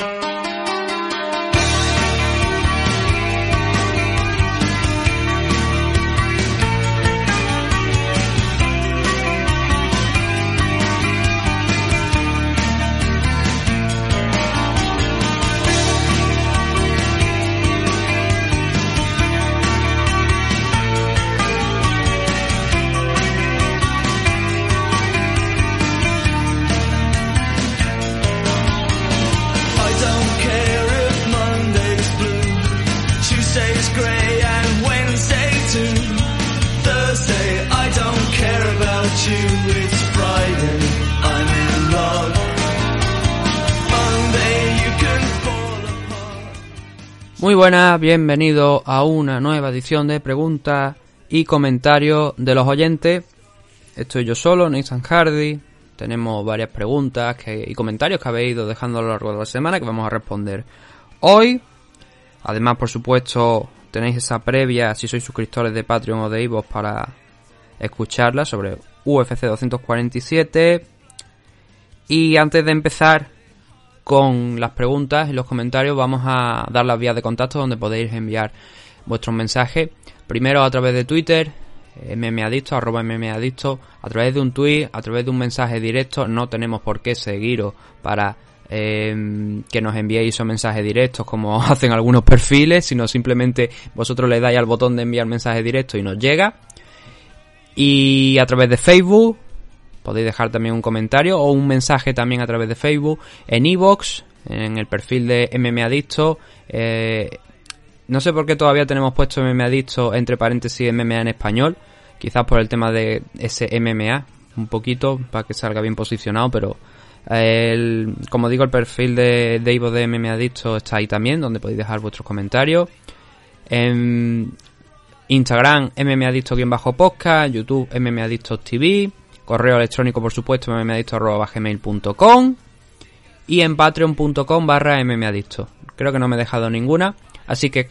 you buenas, bienvenido a una nueva edición de preguntas y comentarios de los oyentes. Estoy yo solo, Nathan Hardy. Tenemos varias preguntas y comentarios que habéis ido dejando a lo largo de la semana que vamos a responder hoy. Además, por supuesto, tenéis esa previa si sois suscriptores de Patreon o de Ivo para escucharla sobre UFC 247. Y antes de empezar con las preguntas y los comentarios vamos a dar las vías de contacto donde podéis enviar vuestros mensajes. Primero a través de Twitter, mmadicto, arroba mmadicto, a través de un tweet, a través de un mensaje directo. No tenemos por qué seguiros para eh, que nos enviéis esos mensajes directos como hacen algunos perfiles, sino simplemente vosotros le dais al botón de enviar mensaje directo y nos llega. Y a través de Facebook, podéis dejar también un comentario o un mensaje también a través de Facebook, en iVoox, en el perfil de MMAdicto. Eh, no sé por qué todavía tenemos puesto MMAdicto entre paréntesis MMA en español, quizás por el tema de ese MMA, un poquito, para que salga bien posicionado, pero eh, como digo, el perfil de, de iVoox de MMAdicto está ahí también, donde podéis dejar vuestros comentarios. En Instagram, mmadicto-podcast, YouTube, mmadicto.tv, correo electrónico, por supuesto, mmadicto.gmail.com y en patreon.com barra mmadicto. Creo que no me he dejado ninguna, así que,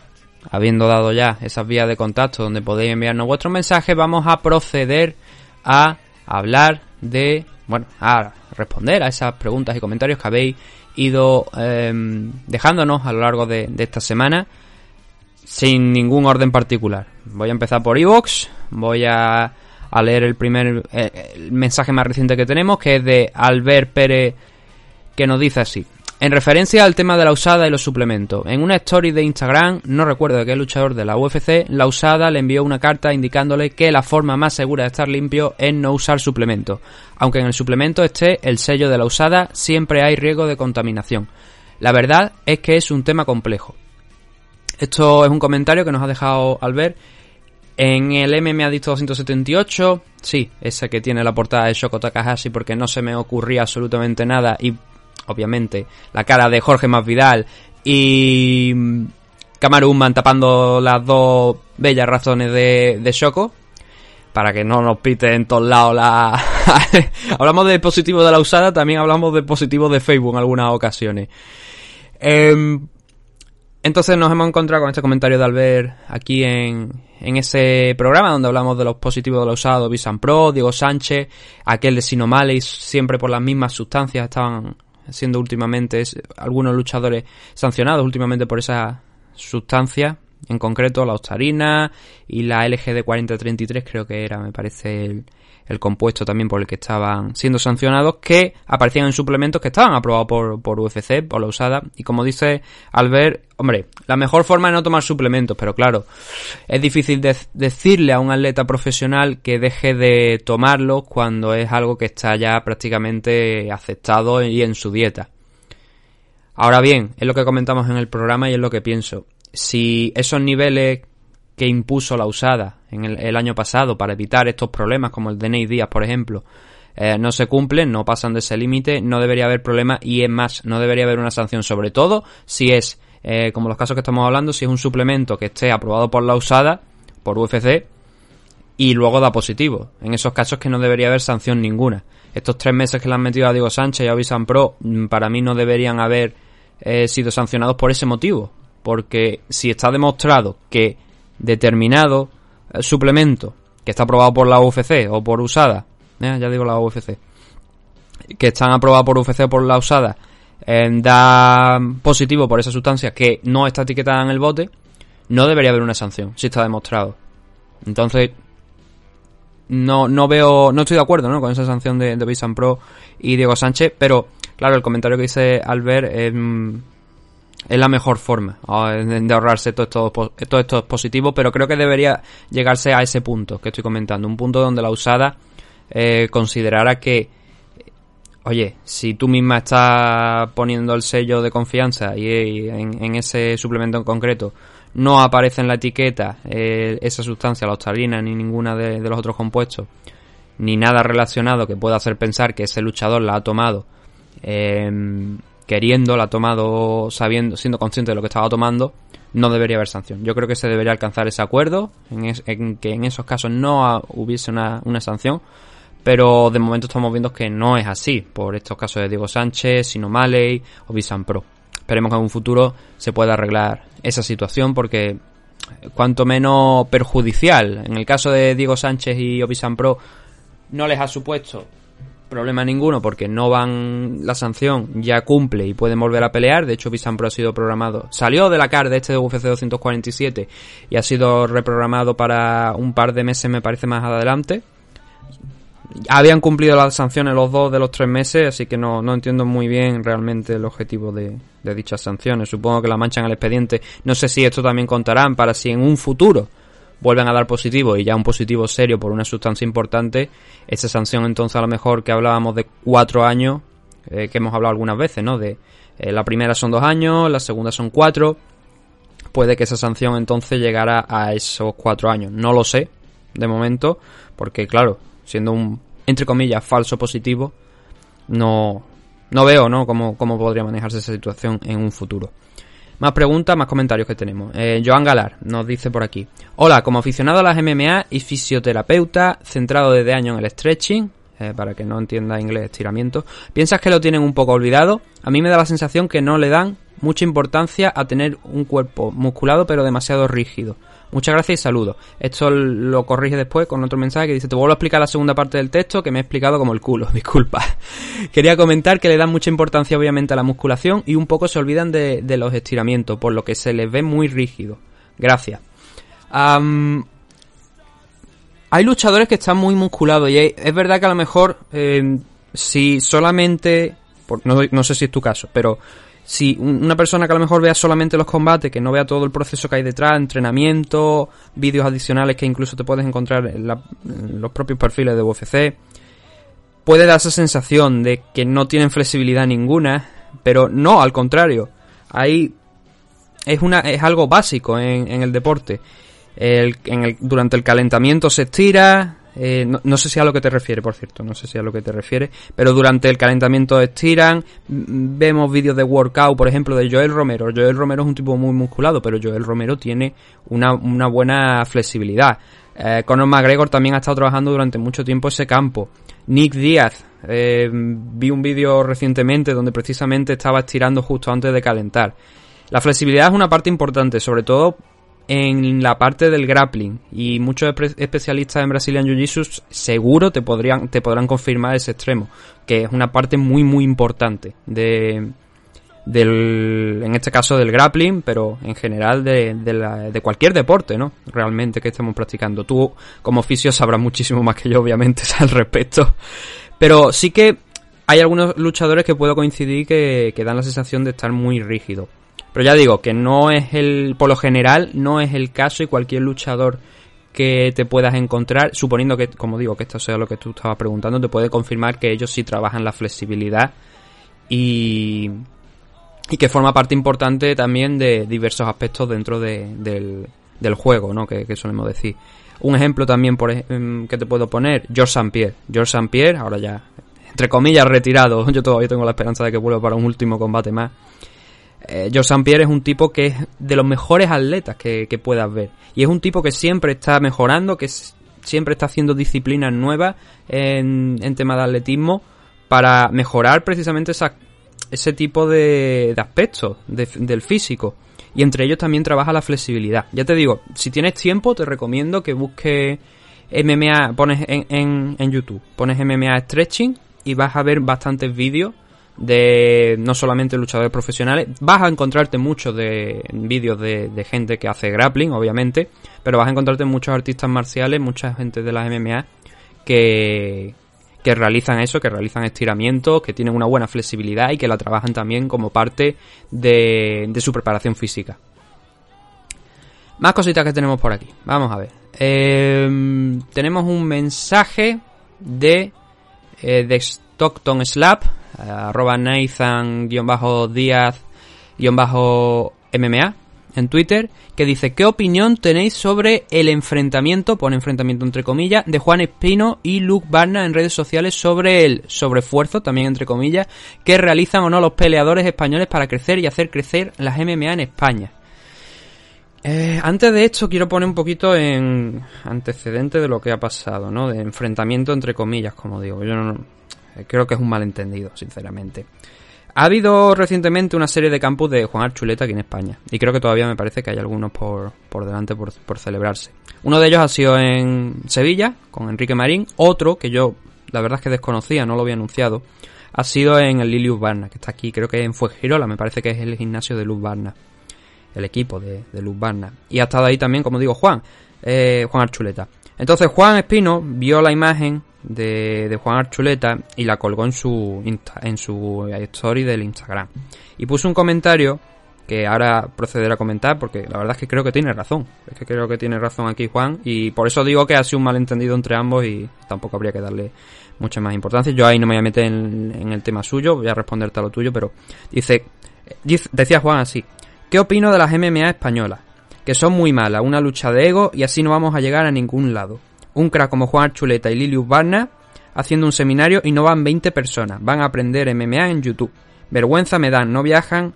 habiendo dado ya esas vías de contacto donde podéis enviarnos vuestros mensajes, vamos a proceder a hablar de, bueno, a responder a esas preguntas y comentarios que habéis ido em, dejándonos a lo largo de, de esta semana sin ningún orden particular. Voy a empezar por Evox, voy a, a leer el primer eh, mensaje más reciente que tenemos, que es de Albert Pérez, que nos dice así. En referencia al tema de la usada y los suplementos, en una story de Instagram, no recuerdo de qué luchador de la UFC, la usada le envió una carta indicándole que la forma más segura de estar limpio es no usar suplementos. Aunque en el suplemento esté el sello de la usada, siempre hay riesgo de contaminación. La verdad es que es un tema complejo. Esto es un comentario que nos ha dejado Albert en el MMA Dicto 278. Sí, ese que tiene la portada de Shoko Takahashi porque no se me ocurría absolutamente nada y obviamente la cara de Jorge Masvidal y mm, Kamaru Usman tapando las dos bellas razones de, de Shoko para que no nos pite en todos lados la... hablamos de positivo de la usada, también hablamos de positivo de Facebook en algunas ocasiones. Em, entonces nos hemos encontrado con este comentario de Albert aquí en, en ese programa donde hablamos de los positivos de la usada, Visan Pro, Diego Sánchez, aquel de Sinomales, siempre por las mismas sustancias estaban siendo últimamente algunos luchadores sancionados últimamente por esa sustancia, en concreto la ostarina y la LGD 4033 creo que era, me parece el, el compuesto también por el que estaban siendo sancionados, que aparecían en suplementos que estaban aprobados por, por UFC, por la usada. Y como dice Albert, hombre, la mejor forma es no tomar suplementos, pero claro, es difícil de- decirle a un atleta profesional que deje de tomarlos cuando es algo que está ya prácticamente aceptado y en su dieta. Ahora bien, es lo que comentamos en el programa y es lo que pienso. Si esos niveles que impuso la usada en el, año pasado para evitar estos problemas como el de Nate Díaz, por ejemplo, eh, no se cumplen, no pasan de ese límite, no debería haber problema y es más, no debería haber una sanción, sobre todo si es, eh, como los casos que estamos hablando, si es un suplemento que esté aprobado por la usada, por UFC, y luego da positivo. En esos casos que no debería haber sanción ninguna. Estos tres meses que le han metido a Diego Sánchez y a Visan Pro, mm, para mí no deberían haber eh, sido sancionados por ese motivo. Porque si está demostrado que determinado eh, suplemento que está aprobado por la UFC o por USADA, eh, ya digo la UFC, que están aprobados por UFC o por la USADA, da positivo por esa sustancia que no está etiquetada en el bote, no debería haber una sanción, si está demostrado. Entonces, no, no veo, no estoy de acuerdo ¿no? con esa sanción de, de Pro y Diego Sánchez, pero claro, el comentario que dice Albert es, mm, es la mejor forma ah, de ahorrarse todos estos, estos positivos, pero creo que debería llegarse a ese punto que estoy comentando, un punto donde la usada eh, considerara que oye, si tú misma estás poniendo el sello de confianza y, en, ese suplemento en concreto no aparece en la etiqueta eh, esa sustancia, la ostalina, ni ninguna de, los otros compuestos, ni nada relacionado que pueda hacer pensar que ese luchador la ha tomado em, queriendo, la ha tomado sabiendo, siendo consciente de lo que estaba tomando, no debería haber sanción. Yo creo que se debería alcanzar ese acuerdo, en, que en esos casos no hubiese una, sanción, pero de momento estamos viendo que no es así, por estos casos de Diego Sánchez, Sino Maley o Bisan Pro. Esperemos que en un futuro se pueda arreglar esa situación porque cuanto menos perjudicial. En el caso de Diego Sánchez y Obisan Pro no les ha supuesto problema ninguno porque no van la sanción ya cumple y pueden volver a pelear de hecho Obisan Pro ha sido programado salió de la CAR de este de UFC 247 y ha sido reprogramado para un par de meses me parece más adelante habían cumplido las sanciones los dos de los tres meses, así que no, no entiendo muy bien realmente el objetivo de, dichas sanciones. Supongo que la manchan al expediente. No sé si esto también contarán para si en un futuro vuelven a dar positivo y ya un positivo serio por una sustancia importante, esa sanción entonces a lo mejor que hablábamos de cuatro años, eh, que hemos hablado algunas veces, ¿no? De eh, la primera son dos años, la segunda son cuatro, puede que esa sanción entonces llegara a esos cuatro años. No lo sé, de momento, porque claro, siendo un, entre comillas, falso positivo, no, no veo, ¿no? Cómo, cómo podría manejarse esa situación en un futuro. Más preguntas, más comentarios que tenemos. Eh, Joan Galar nos dice por aquí. Hola, como aficionado a las MMA y fisioterapeuta, centrado desde años en el stretching, eh, para que no entienda inglés estiramiento, ¿piensas que lo tienen un poco olvidado? A mí me da la sensación que no le dan mucha importancia a tener un cuerpo musculado pero demasiado rígido. Muchas gracias y saludos. Esto lo corrige después con otro mensaje que dice, te vuelvo a explicar la segunda parte del texto que me he explicado como el culo, disculpa. Quería comentar que le dan mucha importancia obviamente a la musculación y un poco se olvidan de, los estiramientos, por lo que se les ve muy rígido. Gracias. hay luchadores que están muy musculados y es verdad que a lo mejor eh, si solamente, no, no sé si es tu caso, pero si una persona que a lo mejor vea solamente los combates, que no vea todo el proceso que hay detrás, entrenamiento, vídeos adicionales que incluso te puedes encontrar en, los propios perfiles de UFC, puede dar esa sensación de que no tienen flexibilidad ninguna, pero no, al contrario, ahí es una es algo básico en, el deporte. durante el calentamiento se estira, eh, no, sé si a lo que te refiere, por cierto, no sé si a lo que te refiere, pero durante el calentamiento estiran, vemos vídeos de workout, por ejemplo, de Joel Romero. Joel Romero es un tipo muy musculado, pero Joel Romero tiene una, buena flexibilidad. Eh, Conor McGregor también ha estado trabajando durante mucho tiempo ese campo. Nick Díaz, eh, vi un vídeo recientemente donde precisamente estaba estirando justo antes de calentar. La flexibilidad es una parte importante, sobre todo en la parte del grappling y muchos especialistas en Brazilian Jiu-Jitsu seguro te podrían te podrán confirmar ese extremo que es una parte muy muy importante de del en este caso del grappling pero en general de, de, cualquier deporte no realmente que estemos practicando. Tú como oficio sabrás muchísimo más que yo obviamente al respecto. Pero sí que hay algunos luchadores que puedo coincidir que, que dan la sensación de estar muy rígidos pero ya digo que no es el, por lo general, no es el caso y cualquier luchador que te puedas encontrar, suponiendo que, como digo, que esto sea lo que tú estabas preguntando, te puede confirmar que ellos sí trabajan la flexibilidad y, y que forma parte importante también de diversos aspectos dentro del, del juego, ¿no? Que, que, solemos decir. Un ejemplo también por, em, que te puedo poner, George St. Pierre. George St. Pierre, ahora ya, entre comillas, retirado. Yo todavía tengo la esperanza de que vuelva para un último combate más eh. Pierre es un tipo que es de los mejores atletas que, puedas ver. Y es un tipo que siempre está mejorando, que siempre está haciendo disciplinas nuevas en, en tema de atletismo para mejorar precisamente ese tipo de, aspectos del físico. Y entre ellos también trabaja la flexibilidad. Ya te digo, si tienes tiempo, te recomiendo que busques MMA, pones en, en YouTube, pones MMA Stretching y vas a ver bastantes vídeos de no solamente luchadores profesionales, vas a encontrarte muchos de vídeos de, gente que hace grappling, obviamente, pero vas a encontrarte muchos artistas marciales, mucha gente de las MMA que, que realizan eso, que realizan estiramientos, que tienen una buena flexibilidad y que la trabajan también como parte de, de su preparación física. Más cositas que tenemos por aquí. Vamos a ver. Eh, tenemos un mensaje de, eh, de Stockton Slap, arroba Nathan-Díaz-MMA en Twitter, que dice, ¿qué opinión tenéis sobre el enfrentamiento, pone enfrentamiento entre comillas, de Juan Espino y Luke Barna en redes sociales sobre el sobreesfuerzo, también entre comillas, que realizan o no los peleadores españoles para crecer y hacer crecer las MMA en España? Eh, antes de esto quiero poner un poquito en antecedente de lo que ha pasado, ¿no? De enfrentamiento entre comillas, como digo. Yo no, creo que es un malentendido, sinceramente. Ha habido recientemente una serie de campus de Juan Archuleta aquí en España. Y creo que todavía me parece que hay algunos por, por delante por, por celebrarse. Uno de ellos ha sido en Sevilla, con Enrique Marín. Otro, que yo la verdad es que desconocía, no lo había anunciado, ha sido en el Lilius Barna, que está aquí, creo que en Fuengirola, me parece que es el gimnasio de Luz Barna el equipo de, de Luz Barna. Y ha estado ahí también, como digo, Juan, eh, Juan Archuleta. Entonces Juan Espino vio la imagen de, Juan Archuleta y la colgó en su, en su story del Instagram. Y puso un comentario que ahora procederé a comentar porque la verdad es que creo que tiene razón. Es que creo que tiene razón aquí Juan y por eso digo que ha sido un malentendido entre ambos y tampoco habría que darle mucha más importancia. Yo ahí no me voy a meter en, en el tema suyo, voy a responderte a lo tuyo, pero dice, dice decía Juan así, ¿Qué opino de las MMA españolas? Que son muy malas, una lucha de ego y así no vamos a llegar a ningún lado. Un crack como Juan Archuleta y Lilius Barna haciendo un seminario y no van 20 personas, van a aprender MMA en YouTube. Vergüenza me dan, no viajan,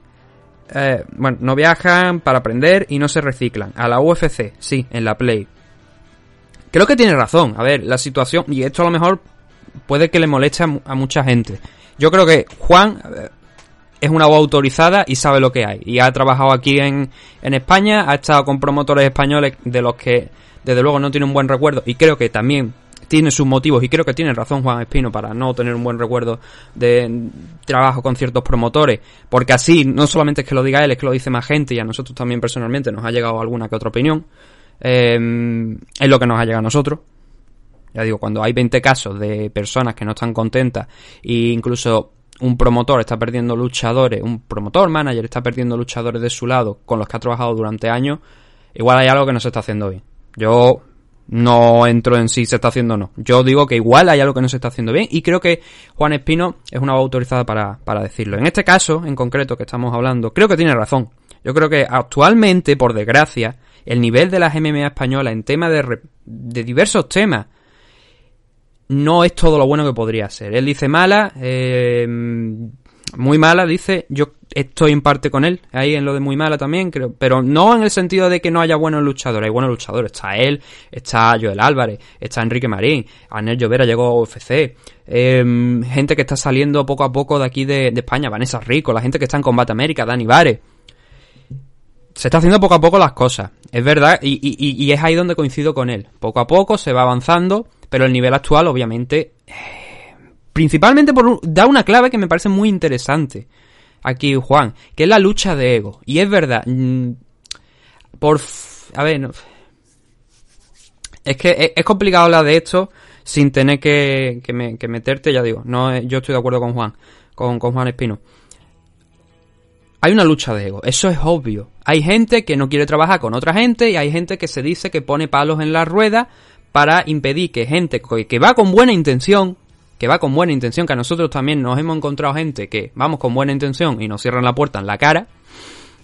eh, bueno, no viajan para aprender y no se reciclan. A la UFC, sí, en la Play. Creo que tiene razón, a ver, la situación, y esto a lo mejor puede que le moleste a, a mucha gente. Yo creo que Juan, es una voz autorizada y sabe lo que hay. Y ha trabajado aquí en, en España, ha estado con promotores españoles de los que desde luego no tiene un buen recuerdo y creo que también tiene sus motivos y creo que tiene razón Juan Espino para no tener un buen recuerdo de trabajo con ciertos promotores, porque así no solamente es que lo diga él, es que lo dice más gente y a nosotros también personalmente nos ha llegado alguna que otra opinión, eh, es lo que nos ha llegado a nosotros. Ya digo, cuando hay 20 casos de personas que no están contentas e incluso un promotor está perdiendo luchadores, un promotor, manager está perdiendo luchadores de su lado con los que ha trabajado durante años, igual hay algo que no se está haciendo bien. Yo no entro en si se está haciendo o no. Yo digo que igual hay algo que no se está haciendo bien y creo que Juan Espino es una voz autorizada para, para decirlo. En este caso, en concreto que estamos hablando, creo que tiene razón. Yo creo que actualmente, por desgracia, el nivel de las MMA españolas en tema de, de diversos temas, no es todo lo bueno que podría ser. Él dice mala, eh, muy mala, dice, yo estoy en parte con él, ahí en lo de muy mala también, creo, pero no en el sentido de que no haya buenos luchadores, hay buenos luchadores, está él, está Joel Álvarez, está Enrique Marín, Anel Llovera llegó a UFC, eh, gente que está saliendo poco a poco de aquí de, de, España, Vanessa Rico, la gente que está en Combate América, Dani Vare. Se está haciendo poco a poco las cosas, es verdad, y, y es ahí donde coincido con él. Poco a poco se va avanzando, pero el nivel actual, obviamente, principalmente por da una clave que me parece muy interesante aquí, Juan, que es la lucha de ego. Y es verdad, mm, por... A ver, es que es, complicado hablar de esto sin tener que, que, me, que, meterte, ya digo, no yo estoy de acuerdo con Juan, con, con Juan Espino. Hay una lucha de ego, eso es obvio. Hay gente que no quiere trabajar con otra gente y hay gente que se dice que pone palos en la rueda para impedir que gente que va con buena intención, que va con buena intención, que a nosotros también nos hemos encontrado gente que vamos con buena intención y nos cierran la puerta en la cara,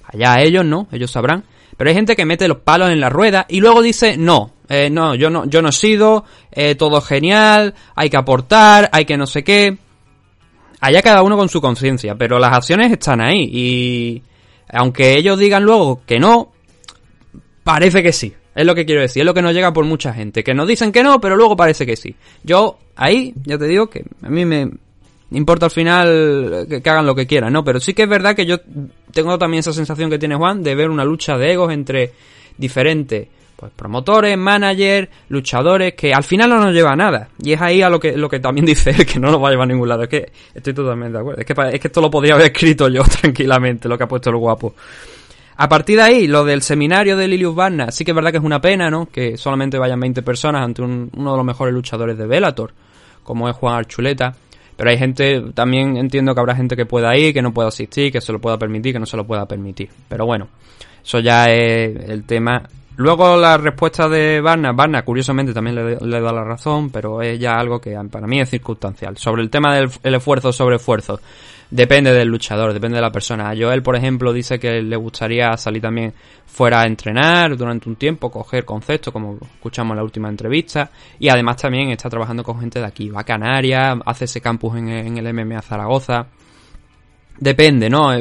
allá ellos no, ellos sabrán, pero hay gente que mete los palos en la rueda y luego dice no, eh, no, yo no, yo no he sido, eh, todo genial, hay que aportar, hay que no sé qué. Allá cada uno con su conciencia, pero las acciones están ahí y aunque ellos digan luego que no, parece que sí. Es lo que quiero decir, es lo que nos llega por mucha gente, que nos dicen que no, pero luego parece que sí. Yo, ahí, ya te digo que a mí me importa al final que, hagan lo que quieran, ¿no? Pero sí que es verdad que yo tengo también esa sensación que tiene Juan de ver una lucha de egos entre diferentes pues promotores, managers, luchadores, que al final no nos lleva a nada. Y es ahí a lo que, lo que también dice él, que no nos va a llevar a ningún lado. Es que estoy totalmente de acuerdo. Es que, es que esto lo podría haber escrito yo tranquilamente, lo que ha puesto el guapo. A partir de ahí, lo del seminario de Lilius Barna, sí que es verdad que es una pena, ¿no? Que solamente vayan 20 personas ante uno de los mejores luchadores de Bellator, como es Juan Archuleta. Pero hay gente, también entiendo que habrá gente que pueda ir, que no pueda asistir, que se lo pueda permitir, que no se lo pueda permitir. Pero bueno, eso ya es el tema Luego la respuesta de Barna, Barna curiosamente también le, da la razón, pero es ya algo que para mí es circunstancial. Sobre el tema del esfuerzo sobre esfuerzo, depende del luchador, depende de la persona. Joel, por ejemplo, dice que le gustaría salir también fuera a entrenar durante un tiempo, coger conceptos, como escuchamos en la última entrevista, y además también está trabajando con gente de aquí. Va a Canarias, hace ese campus en, en el MMA Zaragoza. Depende, ¿no?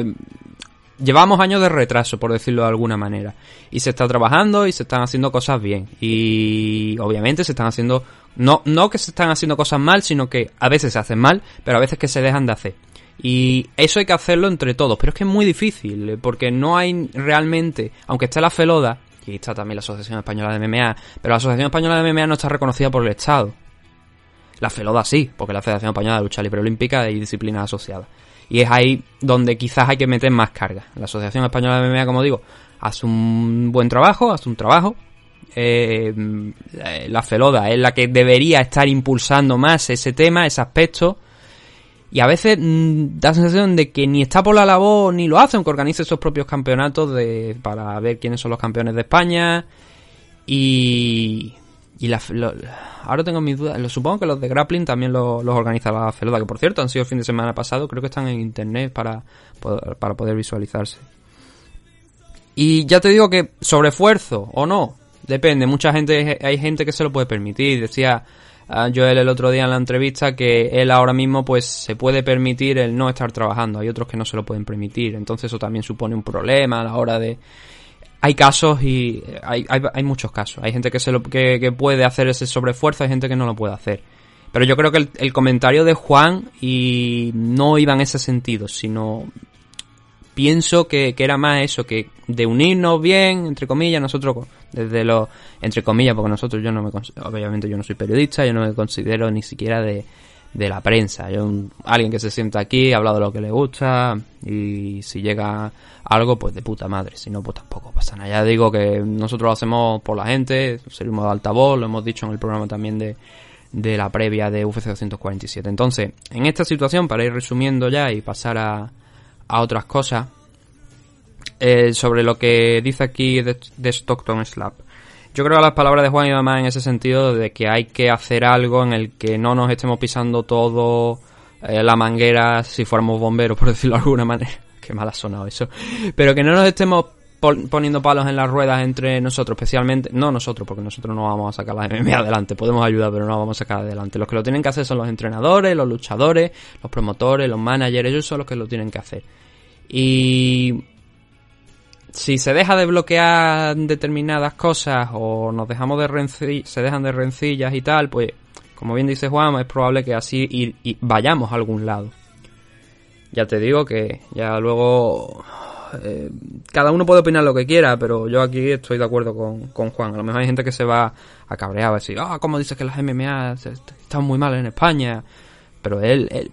Llevamos años de retraso, por decirlo de alguna manera. Y se está trabajando y se están haciendo cosas bien. Y obviamente se están haciendo... No, no que se están haciendo cosas mal, sino que a veces se hacen mal, pero a veces que se dejan de hacer. Y eso hay que hacerlo entre todos, pero es que es muy difícil, porque no hay realmente, aunque esté la FELODA, y está también la Asociación Española de MMA, pero la Asociación Española de MMA no está reconocida por el Estado. La FELODA sí, porque la Federación Española de Lucha Libre Olímpica y Disciplinas Asociadas. Y es ahí donde quizás hay que meter más carga. La Asociación Española de MMA, como digo, hace un buen trabajo, hace un trabajo. Eh, la Feloda es la que debería estar impulsando más ese tema, ese aspecto. Y a veces mm, da sensación de que ni está por la labor ni lo hace, aunque organice esos propios campeonatos de, para ver quiénes son los campeones de España. Y, y la, ahora tengo mis dudas. Lo, supongo que los de grappling también los, organiza la Feloda, que por cierto han sido el fin de semana pasado. Creo que están en internet para, para poder visualizarse. Y ya te digo que sobre esfuerzo o no, depende. Mucha gente, hay gente que se lo puede permitir. Decía Joel el otro día en la entrevista que él ahora mismo pues se puede permitir el no estar trabajando. Hay otros que no se lo pueden permitir. Entonces eso también supone un problema a la hora de, hay casos y hay, hay, hay, muchos casos. Hay gente que, se lo, que, puede hacer ese sobreesfuerzo, hay gente que no lo puede hacer. Pero yo creo que el, comentario de Juan y no iba en ese sentido, sino pienso que, que, era más eso, que de unirnos bien, entre comillas, nosotros desde los, entre comillas, porque nosotros yo no me, obviamente yo no soy periodista, yo no me considero ni siquiera de, de la prensa. Yo, alguien que se sienta aquí, habla de lo que le gusta y si llega algo, pues de puta madre. Si no, pues tampoco pasa nada. Ya digo que nosotros lo hacemos por la gente, servimos de altavoz, lo hemos dicho en el programa también de, de la previa de UFC 247. Entonces, en esta situación, para ir resumiendo ya y pasar a, a otras cosas, eh, sobre lo que dice aquí de, de Stockton Slap. Yo creo que las palabras de Juan y más en ese sentido de que hay que hacer algo en el que no nos estemos pisando todo eh, la manguera si fuéramos bomberos, por decirlo de alguna manera. Qué mal ha sonado eso. Pero que no nos estemos poniendo palos en las ruedas entre nosotros, especialmente, no nosotros, porque nosotros no vamos a sacar la MMA adelante, podemos ayudar, pero no vamos a sacar adelante. Los que lo tienen que hacer son los entrenadores, los luchadores, los promotores, los managers, ellos son los que lo tienen que hacer. Y si se deja de bloquear determinadas cosas o nos dejamos de se dejan de rencillas y tal, pues como bien dice Juan, es probable que así y vayamos a algún lado. Ya te digo que ya luego eh, cada uno puede opinar lo que quiera, pero yo aquí estoy de acuerdo con, con, Juan. A lo mejor hay gente que se va a cabrear, a decir, ah, ¿cómo dices que las MMA están muy mal en España? Pero él, él,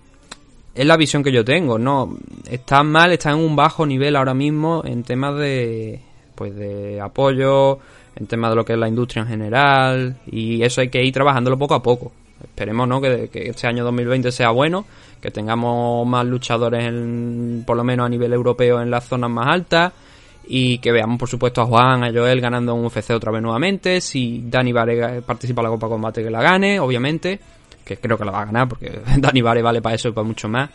es la visión que yo tengo, ¿no? Están mal, están en un bajo nivel ahora mismo en temas de, pues de apoyo, en temas de lo que es la industria en general, y eso hay que ir trabajándolo poco a poco. Esperemos, ¿no? Que, que este año 2020 sea bueno, que tengamos más luchadores, en, por lo menos a nivel europeo, en las zonas más altas, y que veamos, por supuesto, a Juan, a Joel ganando un UFC otra vez nuevamente. Si Dani Vare participa en la Copa Combate, que la gane, obviamente que creo que lo va a ganar porque Dani Vare vale para eso y para mucho más.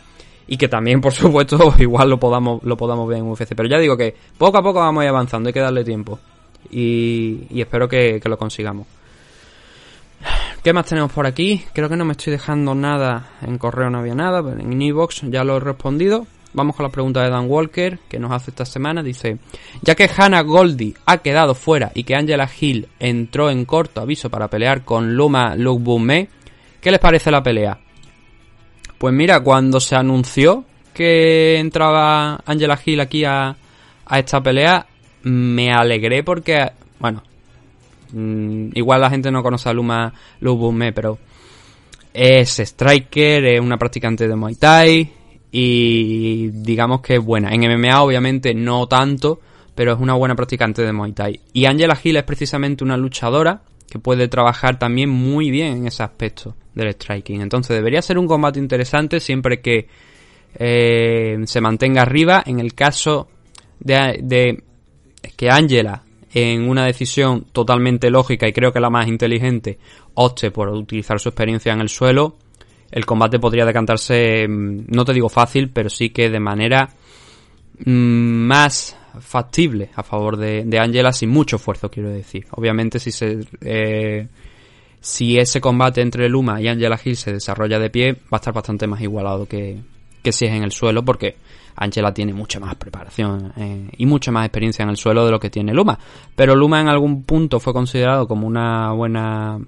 Y que también, por supuesto, igual lo podamos, lo podamos ver en UFC. Pero ya digo que poco a poco vamos a ir avanzando, hay que darle tiempo. Y, espero que, lo consigamos. ¿Qué más tenemos por aquí? Creo que no me estoy dejando nada en correo, no había nada, en inbox ya lo he respondido. Vamos con la pregunta de Dan Walker, que nos hace esta semana. Dice, ya que Hannah Goldie ha quedado fuera y que Angela Hill entró en corto aviso para pelear con Luma Lugbume, ¿Qué les parece la pelea? Pues mira, cuando se anunció que entraba Angela Hill aquí a, esta pelea, me alegré porque, bueno, Mm, igual la gente no conoce a Luma Lubumé, pero es striker, es una practicante de Muay Thai y digamos que es buena. En MMA obviamente no tanto, pero es una buena practicante de Muay Thai. Y Angela Hill es precisamente una luchadora que puede trabajar también muy bien en ese aspecto del striking. Entonces debería ser un combate interesante siempre que eh, se mantenga arriba. En el caso de, de que Angela, en una decisión totalmente lógica y creo que la más inteligente, opte por utilizar su experiencia en el suelo, el combate podría decantarse, mm, no te digo fácil, pero sí que de manera mm, más factible a favor de, de Angela sin mucho esfuerzo, quiero decir. Obviamente si se... Eh, ese combate entre Luma y Angela Hill se desarrolla de pie, va a estar bastante más igualado que, que si es en el suelo, porque Angela tiene mucha más preparación eh, y mucha más experiencia en el suelo de lo que tiene Luma. Pero Luma en algún punto fue considerado como una buena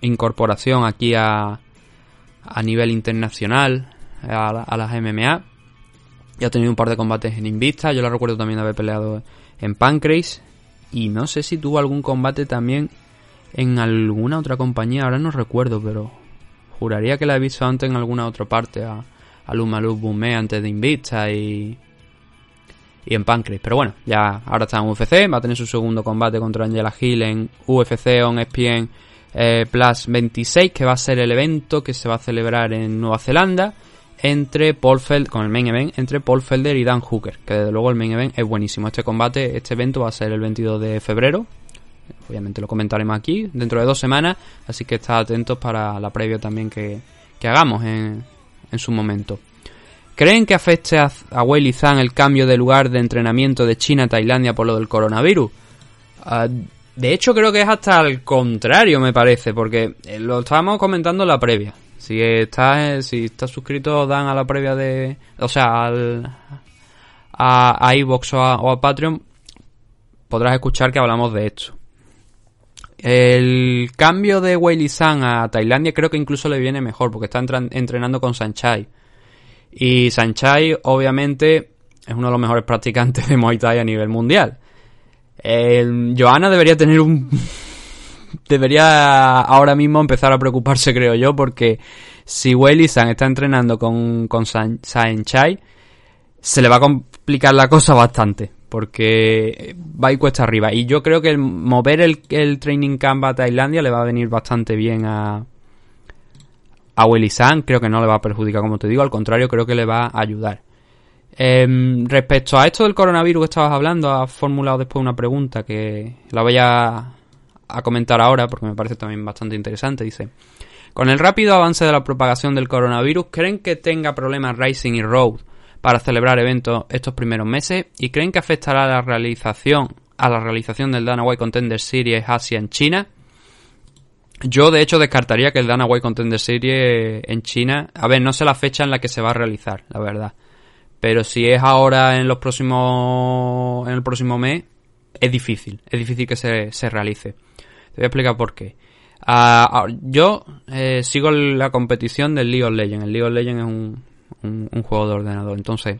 incorporación aquí a, a nivel internacional a, a las MMA. Y ha tenido un par de combates en Invista. Yo la recuerdo también de haber peleado en Pancrase. Y no sé si tuvo algún combate también en alguna otra compañía. Ahora no recuerdo, pero juraría que la he visto antes en alguna otra parte. A, a Luma Bume antes de Invista y, y en Pancrase. Pero bueno, ya ahora está en UFC. Va a tener su segundo combate contra Angela Hill en UFC on ESPN eh, Plus 26, que va a ser el evento que se va a celebrar en Nueva Zelanda entre Paul Felder, con el main event, entre Paul Felder y Dan Hooker, que desde luego el main event es buenísimo. Este combate, este evento va a ser el 22 de febrero. Obviamente lo comentaremos aquí dentro de dos semanas, así que estad atentos para la previa también que, que hagamos en, en su momento. ¿Creen que afecte a, a Wei Zhang el cambio de lugar de entrenamiento de China a Tailandia por lo del coronavirus? Uh, de hecho, creo que es hasta al contrario, me parece, porque eh, lo estábamos comentando en la previa. Si estás, si estás suscrito, dan a la previa de. O sea, al, a, a iVox o a, Patreon, podrás escuchar que hablamos de esto. El cambio de Wei San a Tailandia creo que incluso le viene mejor, porque está entrenando con Sanchai. Y Sanchai, obviamente, es uno de los mejores practicantes de Muay Thai a nivel mundial. Eh, Johanna debería tener un... debería ahora mismo empezar a preocuparse, creo yo, porque si San está entrenando con, con San, Chai, se le va a complicar la cosa bastante, porque va y cuesta arriba. Y yo creo que el mover el, el training camp a Tailandia le va a venir bastante bien a, a Weili San. Creo que no le va a perjudicar, como te digo, al contrario, creo que le va a ayudar. Eh, respecto a esto del coronavirus que estabas hablando, has formulado después una pregunta que la voy a, a comentar ahora porque me parece también bastante interesante. Dice, con el rápido avance de la propagación del coronavirus, ¿creen que tenga problemas Rising y Road para celebrar eventos estos primeros meses? ¿Y creen que afectará a la realización, a la realización del Dana White Contender Series Asia en China? Yo, de hecho, descartaría que el Dana White Contender Series en China... A ver, no sé la fecha en la que se va a realizar, la verdad. Pero si es ahora en los próximos. en el próximo mes, es difícil. Es difícil que se, se realice. Te voy a explicar por qué. Uh, yo eh, sigo la competición del League of Legends. El League of Legends es un, un, juego de ordenador. Entonces,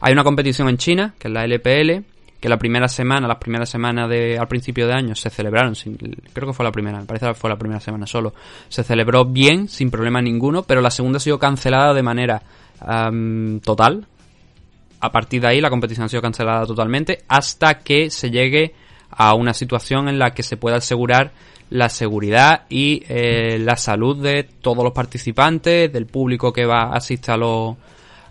hay una competición en China, que es la LPL, que la primera semana, las primeras semanas de al principio de año se celebraron, sin, creo que fue la primera, me parece que fue la primera semana solo, se celebró bien, sin problema ninguno, pero la segunda ha sido cancelada de manera um, total, a partir de ahí la competición ha sido cancelada totalmente hasta que se llegue a una situación en la que se pueda asegurar la seguridad y eh, la salud de todos los participantes, del público que va a asistir a, lo,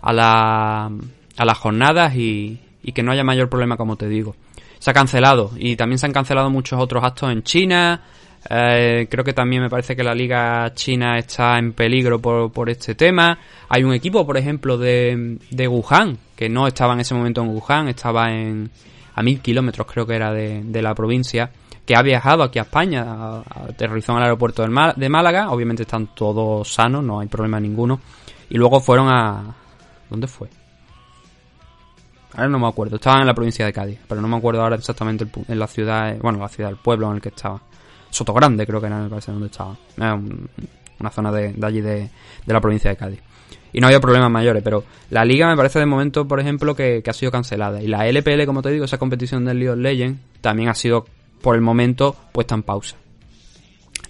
a, la, las jornadas y, y que no haya mayor problema, como te digo. Se ha cancelado y también se han cancelado muchos otros actos en China, eh, creo que también me parece que la liga china está en peligro por, por este tema. Hay un equipo, por ejemplo, de, de Wuhan, que no estaba en ese momento en Wuhan, estaba en a mil kilómetros creo que era de, de, la provincia, que ha viajado aquí a España, aterrizó en el aeropuerto de Málaga, obviamente están todos sanos, no hay problema ninguno, y luego fueron a... ¿Dónde fue? Ahora no me acuerdo, estaban en la provincia de Cádiz, pero no me acuerdo ahora exactamente en la ciudad, bueno, la ciudad, el pueblo en el que estaba. Sotogrande creo que era, me parece, donde estaba. una zona de, de allí de, de, la provincia de Cádiz. Y no había problemas mayores, pero la liga me parece de momento, por ejemplo, que, ha sido cancelada. Y la LPL, como te digo, esa competición del League of Legends, también ha sido por el momento puesta en pausa.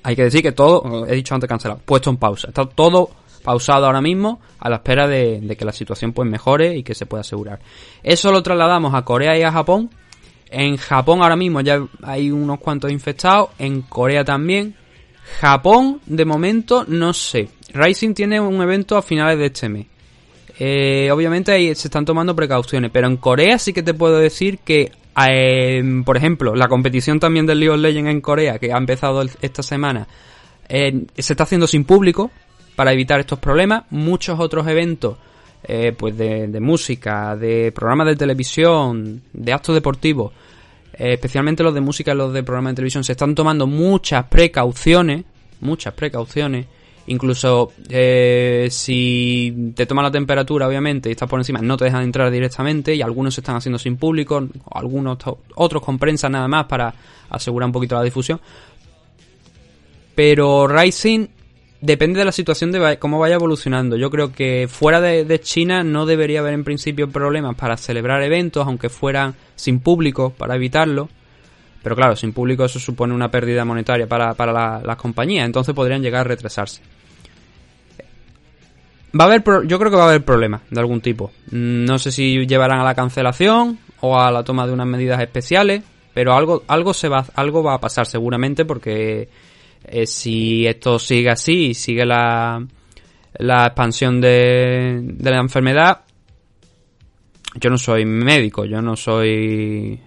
Hay que decir que todo, he dicho antes cancelado, puesto en pausa. Está todo pausado ahora mismo a la espera de, que la situación pues mejore y que se pueda asegurar. Eso lo trasladamos a Corea y a Japón. En Japón ahora mismo ya hay unos cuantos infectados, en Corea también. Japón, de momento, no sé. Rising tiene un evento a finales de este mes. Eh, obviamente ahí se están tomando precauciones, pero en Corea sí que te puedo decir que, eh, por ejemplo, la competición también del League of Legends en Corea, que ha empezado esta semana, eh, se está haciendo sin público para evitar estos problemas. Muchos otros eventos, pues de, música, de programas de televisión, de actos deportivos, especialmente los de música y los de programas de televisión, se están tomando muchas precauciones, muchas precauciones. Incluso eh, si te toma la temperatura, obviamente, y estás por encima, no te dejan entrar directamente y algunos se están haciendo sin público, algunos otros con prensa nada más para asegurar un poquito la difusión. Pero Rising depende de la situación de cómo vaya evolucionando. Yo creo que fuera de, China no debería haber en principio problemas para celebrar eventos, aunque fueran sin público, para evitarlo. Pero claro, sin público eso supone una pérdida monetaria para, para las compañías, entonces podrían llegar a retrasarse. Va a haber, yo creo que va a haber problemas de algún tipo. Mm, no sé si llevarán a la cancelación o a la toma de unas medidas especiales, pero algo, algo se va, algo va a pasar seguramente porque eh, si esto sigue así y sigue la, la expansión de, de la enfermedad, yo no soy médico, yo no soy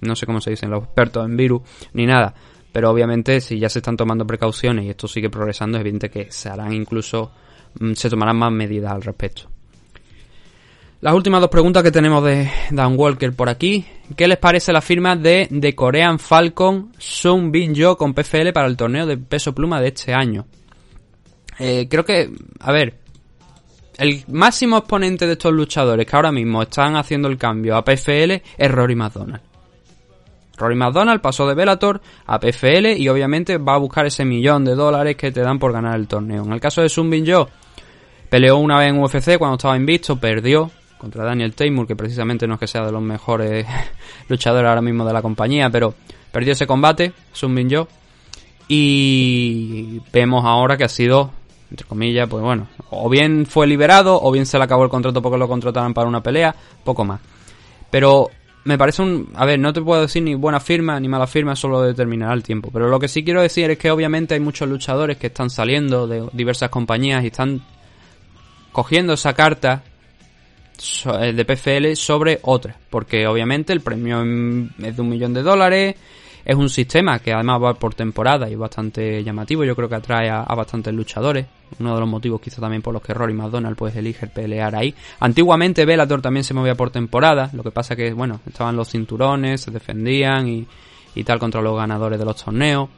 no sé cómo se dicen los expertos en virus, ni nada. Pero obviamente si ya se están tomando precauciones y esto sigue progresando, es evidente que se harán incluso, mm, se tomarán más medidas al respecto. Las últimas dos preguntas que tenemos de Dan Walker por aquí. ¿Qué les parece la firma de The Korean Falcon Sung Bin Jo con PFL para el torneo de peso pluma de este año? Eh, creo que, a ver, el máximo exponente de estos luchadores que ahora mismo están haciendo el cambio a PFL es Rory McDonald. Rory McDonald pasó de Bellator a PFL y obviamente va a buscar ese millón de dólares que te dan por ganar el torneo. En el caso de Sun Bin Yo, peleó una vez en UFC cuando estaba invisto, perdió contra Daniel Taymor, que precisamente no es que sea de los mejores luchadores ahora mismo de la compañía, pero perdió ese combate, Sun Bin Yo. Y vemos ahora que ha sido, entre comillas, pues bueno, o bien fue liberado, o bien se le acabó el contrato porque lo contrataron para una pelea, poco más. Pero me parece un... A ver, no te puedo decir ni buena firma ni mala firma, solo determinará el tiempo. Pero lo que sí quiero decir es que obviamente hay muchos luchadores que están saliendo de diversas compañías y están cogiendo esa carta de PFL sobre otra. Porque obviamente el premio es de un millón de dólares. Es un sistema que además va por temporada y es bastante llamativo. Yo creo que atrae a, bastantes luchadores uno de los motivos quizá también por los que Rory McDonald pues elige pelear ahí. Antiguamente Bellator también se movía por temporada, lo que pasa que bueno, estaban los cinturones, se defendían y, y tal contra los ganadores de los torneos.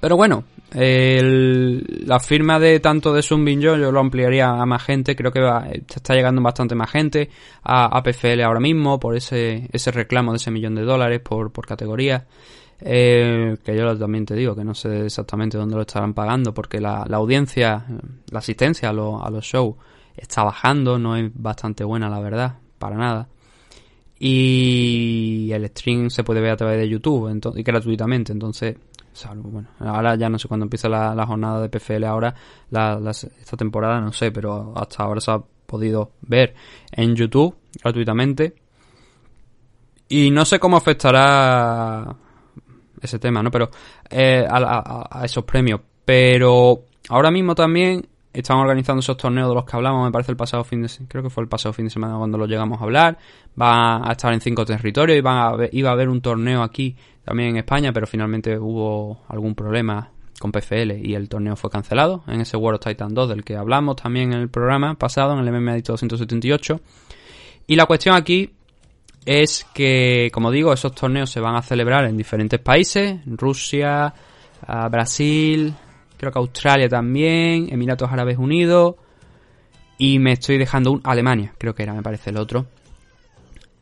Pero bueno, la firma de tanto de Sun Bin yo, yo lo ampliaría a más gente, creo que va, está llegando bastante más gente a, a PFL ahora mismo por ese, ese reclamo de ese millón de dólares por, por categoría. Eh, que yo también te digo que no sé exactamente dónde lo estarán pagando porque la, audiencia, la asistencia a, a los shows está bajando, no es bastante buena la verdad, para nada. Y el stream se puede ver a través de YouTube y gratuitamente, entonces, bueno, ahora ya no sé cuándo empieza la, jornada de PFL, ahora esta temporada no sé, pero hasta ahora se ha podido ver en YouTube gratuitamente. Y no sé cómo afectará ese tema, ¿no? Pero eh, a, esos premios. Pero ahora mismo también están organizando esos torneos de los que hablamos, me parece el pasado fin de creo que fue el pasado fin de semana cuando lo llegamos a hablar. Va a estar en cinco territorios y van a iba a haber un torneo aquí también en España, pero finalmente hubo algún problema con PFL y el torneo fue cancelado en ese World of Titan 2 del que hablamos también en el programa pasado, en el MMA 278. Y la cuestión aquí es que, como digo, esos torneos se van a celebrar en diferentes países, Rusia, Brasil, creo que Australia también, Emiratos Árabes Unidos y me estoy dejando un Alemania, creo que era, me parece el otro.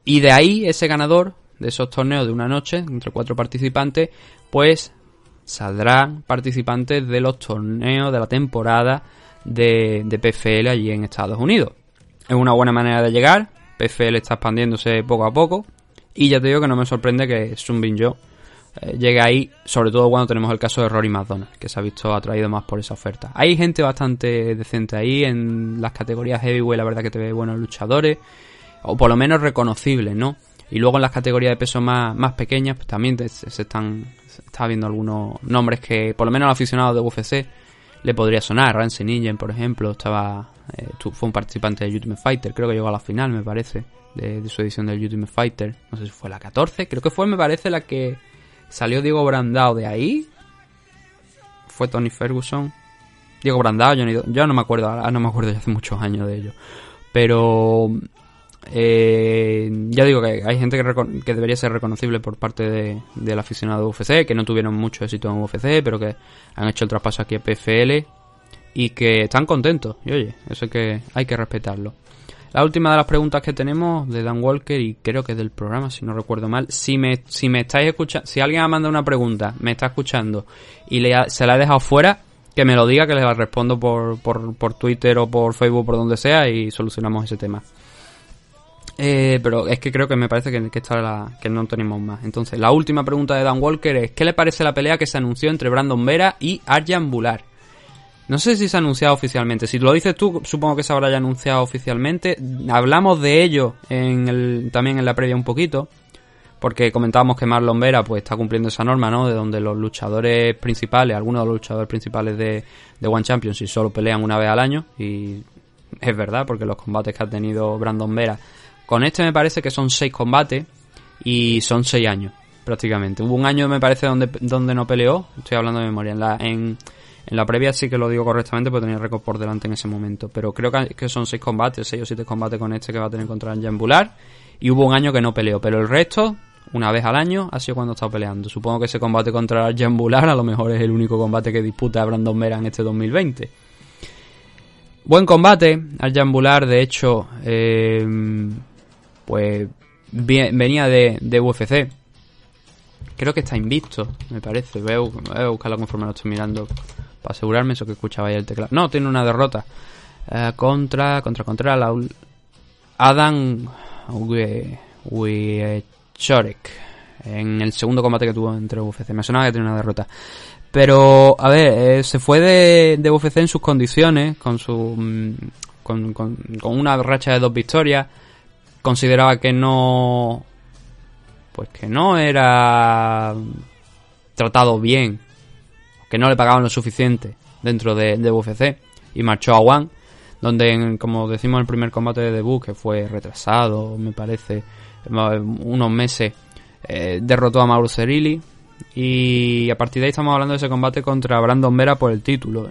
Y de ahí ese ganador de esos torneos de una noche entre cuatro participantes, pues saldrán participantes de los torneos de la temporada de, de PFL allí en Estados Unidos. Es una buena manera de llegar, PFL está expandiéndose poco a poco. Y ya te digo que no me sorprende que Sun Bin Yo eh, llegue ahí, sobre todo cuando tenemos el caso de Rory McDonald, que se ha visto atraído más por esa oferta. Hay gente bastante decente ahí en las categorías heavyweight, la verdad que te ve buenos luchadores, o por lo menos reconocibles, ¿no? Y luego en las categorías de peso más, más pequeñas, pues también se, están está viendo algunos nombres que por lo menos al aficionado de UFC le podría sonar. Rance Ninja, por ejemplo, estaba eh, fue un participante de Ultimate Fighter, creo que llegó a la final, me parece, de, su edición del Ultimate Fighter. No sé si fue la 14, creo que fue, me parece, la que salió Diego Brandao de ahí. Fue Tony Ferguson. Diego Brandao, yo, no me acuerdo, no me acuerdo hace muchos años de ello. Pero eh, ya digo que hay gente que, debería ser reconocible por parte de, del aficionado de UFC, que no tuvieron mucho éxito en UFC, pero que han hecho el traspaso aquí a PFL y que están contentos. Y oye, eso que hay que respetarlo. La última de las preguntas que tenemos de Dan Walker y creo que del programa, si no recuerdo mal. Si me, si me estáis escuchando, si alguien ha mandado una pregunta, me está escuchando y le se la he dejado fuera, que me lo diga, que le respondo por, por, por Twitter o por Facebook, por donde sea y solucionamos ese tema. Eh, pero es que creo que me parece que, que no tenemos más. Entonces, la última pregunta de Dan Walker es: ¿Qué le parece la pelea que se anunció entre Brandon Vera y Arjan Bular? No sé si se ha anunciado oficialmente. Si lo dices tú, supongo que se habrá ya anunciado oficialmente. Hablamos de ello en el, también en la previa un poquito. Porque comentábamos que Marlon Vera pues está cumpliendo esa norma, ¿no? De donde los luchadores principales, algunos de los luchadores principales de, de One Championship solo pelean una vez al año. Y es verdad, porque los combates que ha tenido Brandon Vera con este me parece que son seis combates y son seis años, prácticamente. Hubo un año, me parece, donde, donde no peleó. Estoy hablando de memoria. En la, en, la previa sí que lo digo correctamente porque tenía récord por delante en ese momento. Pero creo que, son seis combates, seis o siete combates con este que va a tener contra el Bular. Y hubo un año que no peleó. Pero el resto, una vez al año, ha sido cuando ha estado peleando. Supongo que ese combate contra el Bular a lo mejor es el único combate que disputa Brandon Mera en este 2020. Buen combate, Arjan Bular, de hecho, eh, pues venía de, UFC. Creo que está invicto, me parece. A, voy a buscarla conforme lo estoy mirando para asegurarme eso que escuchaba ahí el teclado. No, tiene una derrota. Eh, contra, contra, contra la Adam Chorek en el segundo combate que tuvo entre UFC. Me sonaba que tiene una derrota. Pero, a ver, eh, se fue de, de UFC en sus condiciones, con su mm, con, con, con una racha de dos victorias consideraba que no pues que no era tratado bien que no le pagaban lo suficiente dentro de, de UFC y marchó a One donde como decimos en el primer combate de debut que fue retrasado me parece unos meses eh, derrotó a Mauro Cerilli y a partir de ahí estamos hablando de ese combate contra Brandon Vera por el título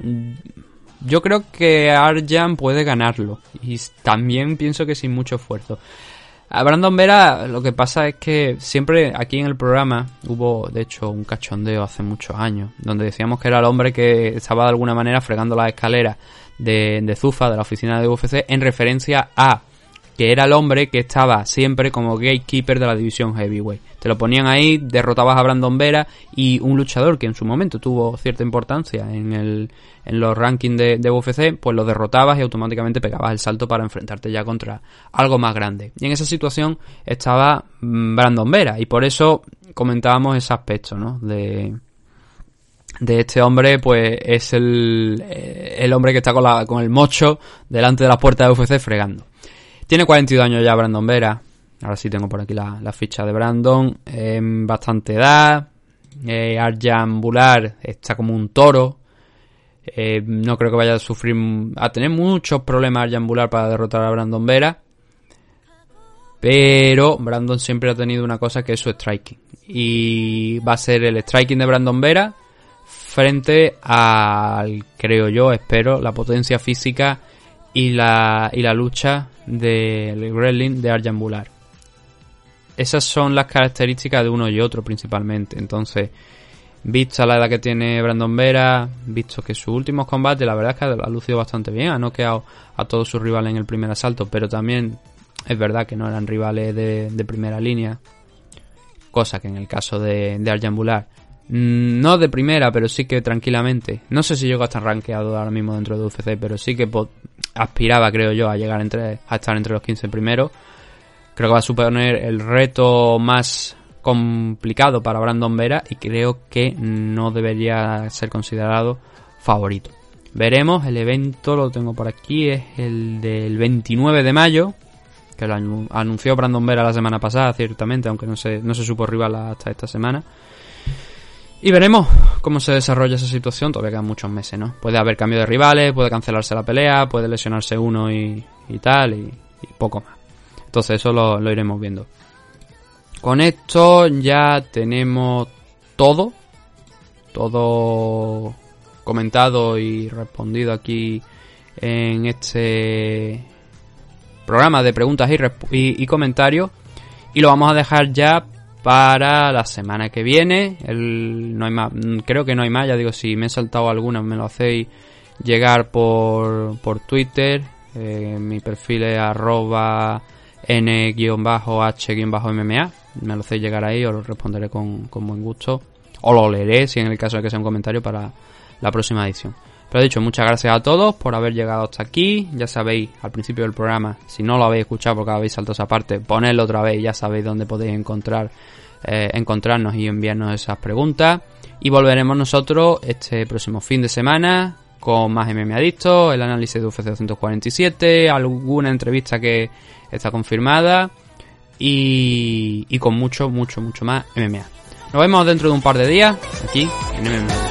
yo creo que Arjan puede ganarlo. Y también pienso que sin mucho esfuerzo. A Brandon Vera lo que pasa es que siempre aquí en el programa hubo de hecho un cachondeo hace muchos años donde decíamos que era el hombre que estaba de alguna manera fregando las escaleras de, de Zufa, de la oficina de UFC, en referencia a que era el hombre que estaba siempre como gatekeeper de la división heavyweight. Te lo ponían ahí, derrotabas a Brandon Vera y un luchador que en su momento tuvo cierta importancia en, el, en los rankings de, UFC, pues lo derrotabas y automáticamente pegabas el salto para enfrentarte ya contra algo más grande. Y en esa situación estaba mm, Brandon Vera y por eso comentábamos ese aspecto, ¿no? De, de este hombre, pues es el, eh, el hombre que está con, la, con el mocho delante de las puertas de UFC fregando. Tiene 42 años ya Brandon Vera. Ahora sí tengo por aquí la, ficha de Brandon. bastante edad. Eh, Arjan está como un toro. Eh, no creo que vaya a sufrir, a tener muchos problemas Arjan Bular para derrotar a Brandon Vera. Pero Brandon siempre ha tenido una cosa que es su striking. Y va a ser el striking de Brandon Vera frente al, creo yo, espero, la potencia física y la, y la lucha del Gremlin de Arjan Bular. Esas son las características de uno y otro principalmente. Entonces, vista la edad que tiene Brandon Vera, visto que sus últimos combates, la verdad es que ha lucido bastante bien, ha noqueado a todos sus rivales en el primer asalto, pero también es verdad que no eran rivales de, primera línea, cosa que en el caso de, de Arjan Bular mm, no de primera, pero sí que tranquilamente. No sé si llegó a estar rankeado ahora mismo dentro de UFC, pero sí que aspiraba, creo yo, a llegar entre, a estar entre los 15 primeros. Creo que va a suponer el reto más complicado para Brandon Vera y creo que no debería ser considerado favorito. Veremos, el evento lo tengo por aquí, es el del 29 de mayo, que lo anunció Brandon Vera la semana pasada, ciertamente, aunque no se, no se supo rival hasta esta semana. Y veremos cómo se desarrolla esa situación, todavía quedan muchos meses, ¿no? Puede haber cambio de rivales, puede cancelarse la pelea, puede lesionarse uno y, tal, y, poco más. Entonces eso lo, lo iremos viendo. Con esto ya tenemos todo, todo comentado y respondido aquí en este programa de preguntas y, comentarios. Y lo vamos a dejar ya para la semana que viene. El, no hay más, creo que no hay más, ya digo, si me he saltado alguna me lo hacéis llegar por, por Twitter. Eh, mi perfil es arroba n-h-mma. Me lo hacéis llegar ahí, os lo responderé con, con buen gusto. O lo leeré si en el caso de que sea un comentario para la próxima edición. Pero dicho, muchas gracias a todos por haber llegado hasta aquí. Ya sabéis, al principio del programa, si no lo habéis escuchado porque habéis saltado esa parte, ponedlo otra vez, ya sabéis dónde podéis encontrar, eh, encontrarnos y enviarnos esas preguntas. Y volveremos nosotros este próximo fin de semana con más MMA Adicto, el análisis de UFC 247, alguna entrevista que está confirmada y, y con mucho, mucho, mucho más MMA. Nos vemos dentro de un par de días aquí en MMA.